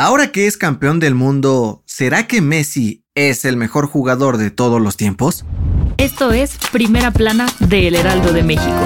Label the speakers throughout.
Speaker 1: Ahora que es campeón del mundo, ¿será que Messi es el mejor jugador de todos los tiempos?
Speaker 2: Esto es Primera Plana de El Heraldo de México.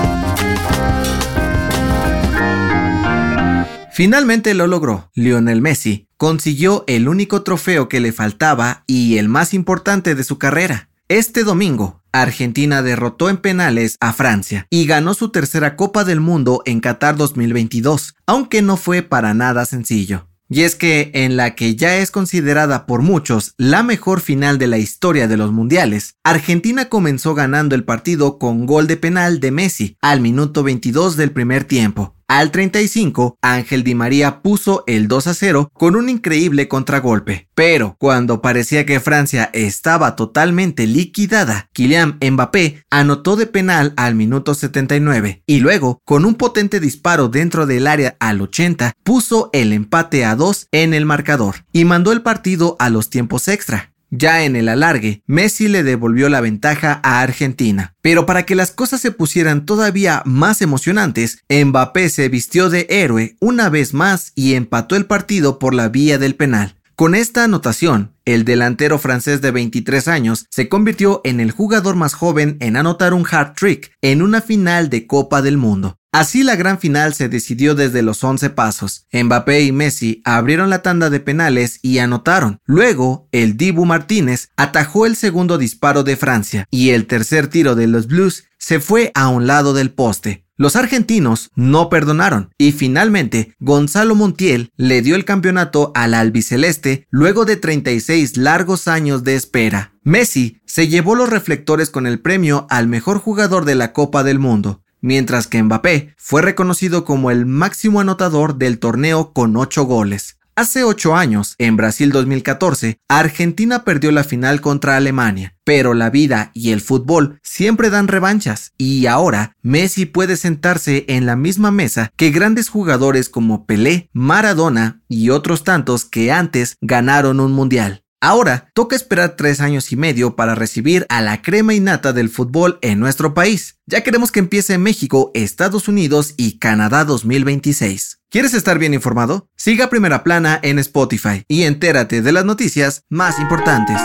Speaker 1: Finalmente lo logró. Lionel Messi consiguió el único trofeo que le faltaba y el más importante de su carrera. Este domingo, Argentina derrotó en penales a Francia y ganó su tercera Copa del Mundo en Qatar 2022, aunque no fue para nada sencillo. Y es que en la que ya es considerada por muchos la mejor final de la historia de los mundiales, Argentina comenzó ganando el partido con gol de penal de Messi al minuto 22 del primer tiempo. Al 35, Ángel Di María puso el 2 a 0 con un increíble contragolpe. Pero cuando parecía que Francia estaba totalmente liquidada, Kylian Mbappé anotó de penal al minuto 79 y luego, con un potente disparo dentro del área al 80, puso el empate a 2 en el marcador y mandó el partido a los tiempos extra. Ya en el alargue, Messi le devolvió la ventaja a Argentina. Pero para que las cosas se pusieran todavía más emocionantes, Mbappé se vistió de héroe una vez más y empató el partido por la vía del penal. Con esta anotación, el delantero francés de 23 años se convirtió en el jugador más joven en anotar un hat trick en una final de Copa del Mundo. Así la gran final se decidió desde los 11 pasos. Mbappé y Messi abrieron la tanda de penales y anotaron. Luego, el Dibu Martínez atajó el segundo disparo de Francia y el tercer tiro de los Blues se fue a un lado del poste. Los argentinos no perdonaron y finalmente Gonzalo Montiel le dio el campeonato al albiceleste luego de 36 largos años de espera. Messi se llevó los reflectores con el premio al mejor jugador de la Copa del Mundo mientras que Mbappé fue reconocido como el máximo anotador del torneo con 8 goles. Hace 8 años, en Brasil 2014, Argentina perdió la final contra Alemania, pero la vida y el fútbol siempre dan revanchas, y ahora Messi puede sentarse en la misma mesa que grandes jugadores como Pelé, Maradona y otros tantos que antes ganaron un mundial. Ahora, toca esperar tres años y medio para recibir a la crema innata del fútbol en nuestro país. Ya queremos que empiece México, Estados Unidos y Canadá 2026. ¿Quieres estar bien informado? Siga Primera Plana en Spotify y entérate de las noticias más importantes.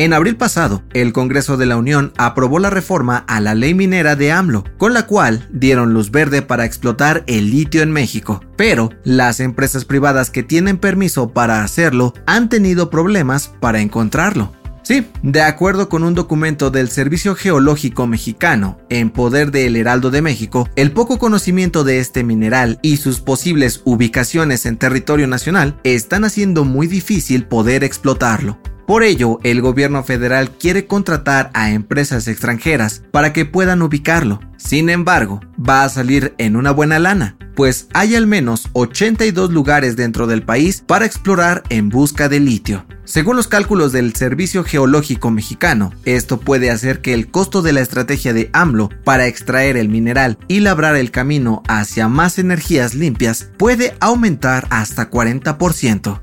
Speaker 1: En abril pasado, el Congreso de la Unión aprobó la reforma a la ley minera de AMLO, con la cual dieron luz verde para explotar el litio en México. Pero las empresas privadas que tienen permiso para hacerlo han tenido problemas para encontrarlo. Sí, de acuerdo con un documento del Servicio Geológico Mexicano en poder del Heraldo de México, el poco conocimiento de este mineral y sus posibles ubicaciones en territorio nacional están haciendo muy difícil poder explotarlo. Por ello, el gobierno federal quiere contratar a empresas extranjeras para que puedan ubicarlo. Sin embargo, va a salir en una buena lana, pues hay al menos 82 lugares dentro del país para explorar en busca de litio. Según los cálculos del Servicio Geológico Mexicano, esto puede hacer que el costo de la estrategia de AMLO para extraer el mineral y labrar el camino hacia más energías limpias puede aumentar hasta 40%.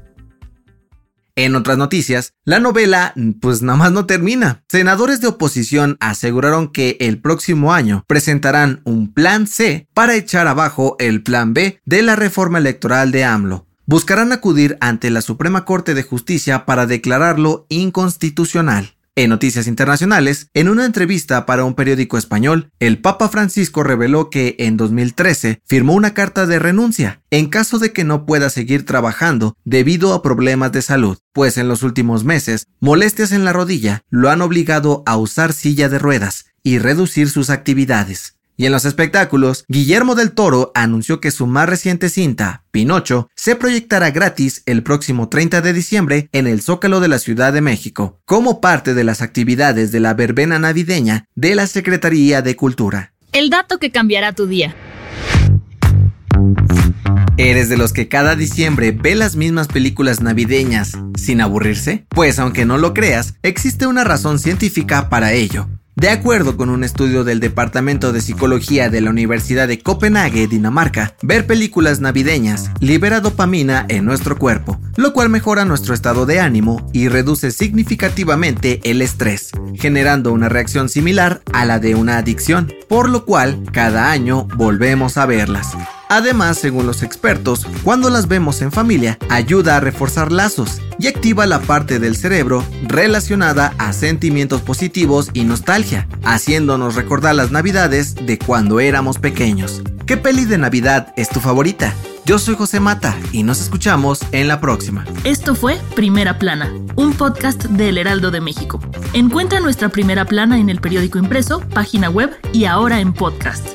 Speaker 1: En otras noticias, la novela pues nada más no termina. Senadores de oposición aseguraron que el próximo año presentarán un plan C para echar abajo el plan B de la reforma electoral de AMLO. Buscarán acudir ante la Suprema Corte de Justicia para declararlo inconstitucional. En noticias internacionales, en una entrevista para un periódico español, el Papa Francisco reveló que en 2013 firmó una carta de renuncia en caso de que no pueda seguir trabajando debido a problemas de salud, pues en los últimos meses molestias en la rodilla lo han obligado a usar silla de ruedas y reducir sus actividades. Y en los espectáculos, Guillermo del Toro anunció que su más reciente cinta, Pinocho, se proyectará gratis el próximo 30 de diciembre en el Zócalo de la Ciudad de México, como parte de las actividades de la verbena navideña de la Secretaría de Cultura.
Speaker 2: El dato que cambiará tu día.
Speaker 1: ¿Eres de los que cada diciembre ve las mismas películas navideñas sin aburrirse? Pues aunque no lo creas, existe una razón científica para ello. De acuerdo con un estudio del Departamento de Psicología de la Universidad de Copenhague, Dinamarca, ver películas navideñas libera dopamina en nuestro cuerpo, lo cual mejora nuestro estado de ánimo y reduce significativamente el estrés, generando una reacción similar a la de una adicción, por lo cual cada año volvemos a verlas. Además, según los expertos, cuando las vemos en familia, ayuda a reforzar lazos y activa la parte del cerebro relacionada a sentimientos positivos y nostalgia, haciéndonos recordar las navidades de cuando éramos pequeños. ¿Qué peli de Navidad es tu favorita? Yo soy José Mata y nos escuchamos en la próxima.
Speaker 2: Esto fue Primera Plana, un podcast del Heraldo de México. Encuentra nuestra Primera Plana en el periódico impreso, página web y ahora en podcast.